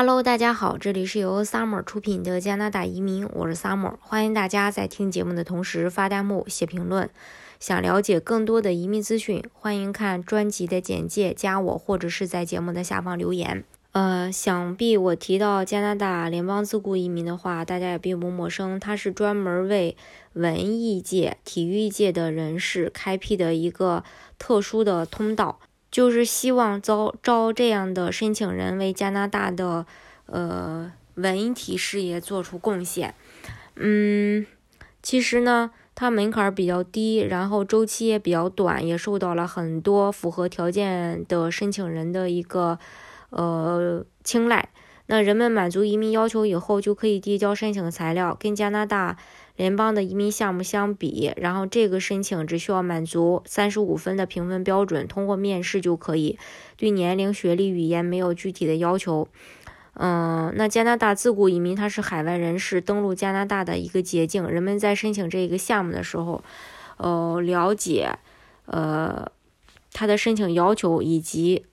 Hello，大家好，这里是由 Summer 出品的加拿大移民，我是 Summer，欢迎大家在听节目的同时发弹幕、写评论。想了解更多的移民资讯，欢迎看专辑的简介，加我或者是在节目的下方留言。呃，想必我提到加拿大联邦自雇移民的话，大家也并不陌生，它是专门为文艺界、体育界的人士开辟的一个特殊的通道。就是希望招招这样的申请人为加拿大的呃文体事业做出贡献。嗯，其实呢，它门槛比较低，然后周期也比较短，也受到了很多符合条件的申请人的一个呃青睐。那人们满足移民要求以后，就可以递交申请材料，跟加拿大。联邦的移民项目相比，然后这个申请只需要满足三十五分的评分标准，通过面试就可以。对年龄、学历、语言没有具体的要求。嗯，那加拿大自雇移民它是海外人士登陆加拿大的一个捷径。人们在申请这个项目的时候，呃，了解呃它的申请要求以及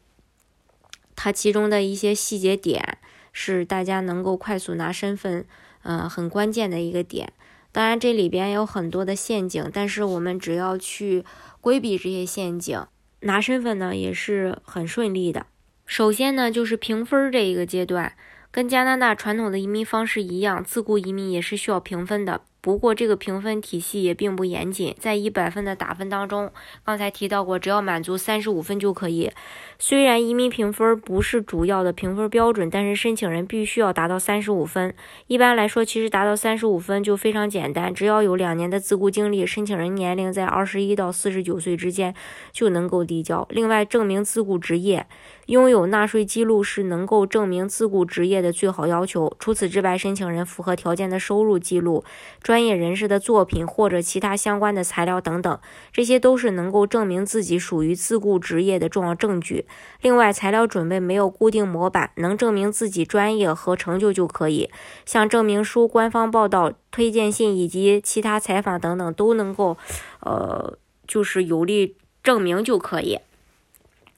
它其中的一些细节点，是大家能够快速拿身份，嗯，很关键的一个点。当然，这里边有很多的陷阱，但是我们只要去规避这些陷阱，拿身份呢也是很顺利的。首先呢，就是评分这一个阶段，跟加拿大传统的移民方式一样，自雇移民也是需要评分的。不过，这个评分体系也并不严谨，在一百分的打分当中，刚才提到过，只要满足三十五分就可以。虽然移民评分不是主要的评分标准，但是申请人必须要达到三十五分。一般来说，其实达到三十五分就非常简单，只要有两年的自雇经历，申请人年龄在二十一到四十九岁之间就能够递交。另外，证明自雇职业，拥有纳税记录是能够证明自雇职业的最好要求。除此之外，申请人符合条件的收入记录专。专业人士的作品或者其他相关的材料等等，这些都是能够证明自己属于自雇职业的重要证据。另外，材料准备没有固定模板，能证明自己专业和成就就可以。像证明书、官方报道、推荐信以及其他采访等等，都能够，呃，就是有力证明就可以。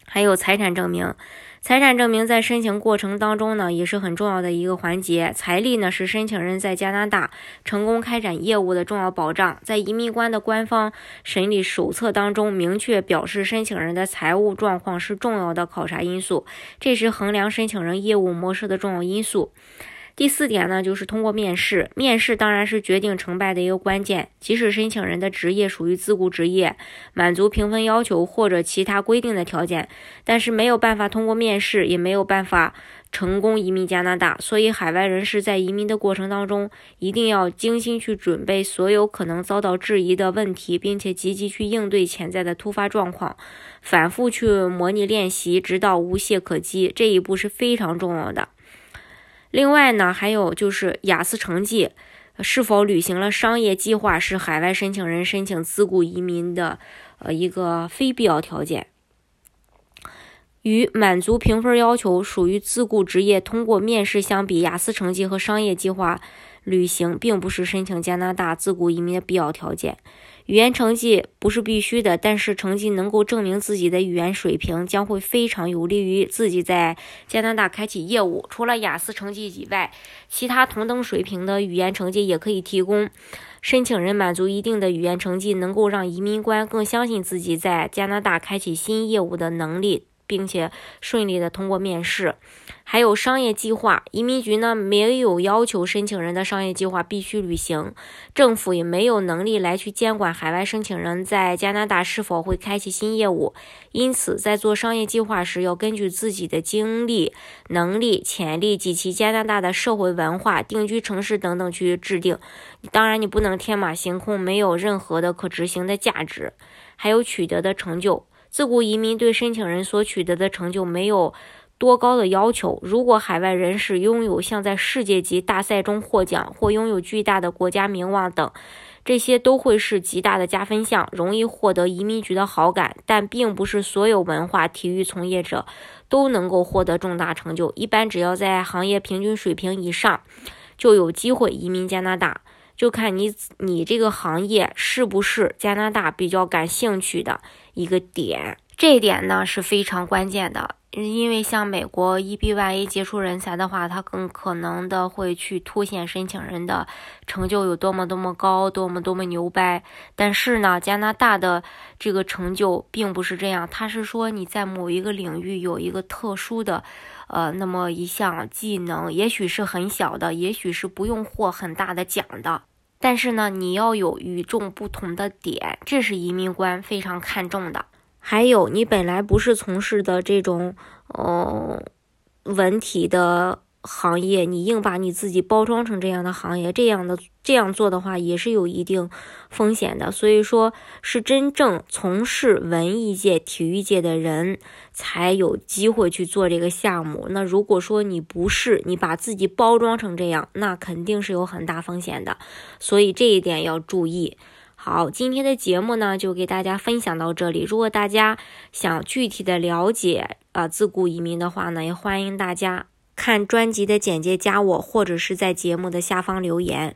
还有财产证明。财产证明在申请过程当中呢，也是很重要的一个环节。财力呢是申请人在加拿大成功开展业务的重要保障。在移民官的官方审理手册当中，明确表示申请人的财务状况是重要的考察因素，这是衡量申请人业务模式的重要因素。第四点呢，就是通过面试。面试当然是决定成败的一个关键。即使申请人的职业属于自雇职业，满足评分要求或者其他规定的条件，但是没有办法通过面试，也没有办法成功移民加拿大。所以，海外人士在移民的过程当中，一定要精心去准备所有可能遭到质疑的问题，并且积极去应对潜在的突发状况，反复去模拟练习，直到无懈可击。这一步是非常重要的。另外呢，还有就是雅思成绩是否履行了商业计划，是海外申请人申请自雇移民的呃一个非必要条件。与满足评分要求属于自雇职业通过面试相比，雅思成绩和商业计划旅行并不是申请加拿大自雇移民的必要条件。语言成绩不是必须的，但是成绩能够证明自己的语言水平，将会非常有利于自己在加拿大开启业务。除了雅思成绩以外，其他同等水平的语言成绩也可以提供。申请人满足一定的语言成绩，能够让移民官更相信自己在加拿大开启新业务的能力。并且顺利的通过面试，还有商业计划，移民局呢没有要求申请人的商业计划必须履行，政府也没有能力来去监管海外申请人在加拿大是否会开启新业务，因此在做商业计划时，要根据自己的经历、能力、潜力及其加拿大的社会文化、定居城市等等去制定。当然，你不能天马行空，没有任何的可执行的价值，还有取得的成就。自雇移民对申请人所取得的成就没有多高的要求。如果海外人士拥有像在世界级大赛中获奖或拥有巨大的国家名望等，这些都会是极大的加分项，容易获得移民局的好感。但并不是所有文化体育从业者都能够获得重大成就。一般只要在行业平均水平以上，就有机会移民加拿大。就看你你这个行业是不是加拿大比较感兴趣的一个点，这一点呢是非常关键的。因为像美国 EB-1A 杰出人才的话，他更可能的会去凸显申请人的成就有多么多么高，多么多么牛掰。但是呢，加拿大的这个成就并不是这样，他是说你在某一个领域有一个特殊的，呃，那么一项技能，也许是很小的，也许是不用获很大的奖的。但是呢，你要有与众不同的点，这是移民官非常看重的。还有，你本来不是从事的这种，嗯，文体的。行业，你硬把你自己包装成这样的行业，这样的这样做的话，也是有一定风险的。所以说，是真正从事文艺界、体育界的人才有机会去做这个项目。那如果说你不是，你把自己包装成这样，那肯定是有很大风险的。所以这一点要注意。好，今天的节目呢，就给大家分享到这里。如果大家想具体的了解啊自雇移民的话呢，也欢迎大家。看专辑的简介，加我，或者是在节目的下方留言。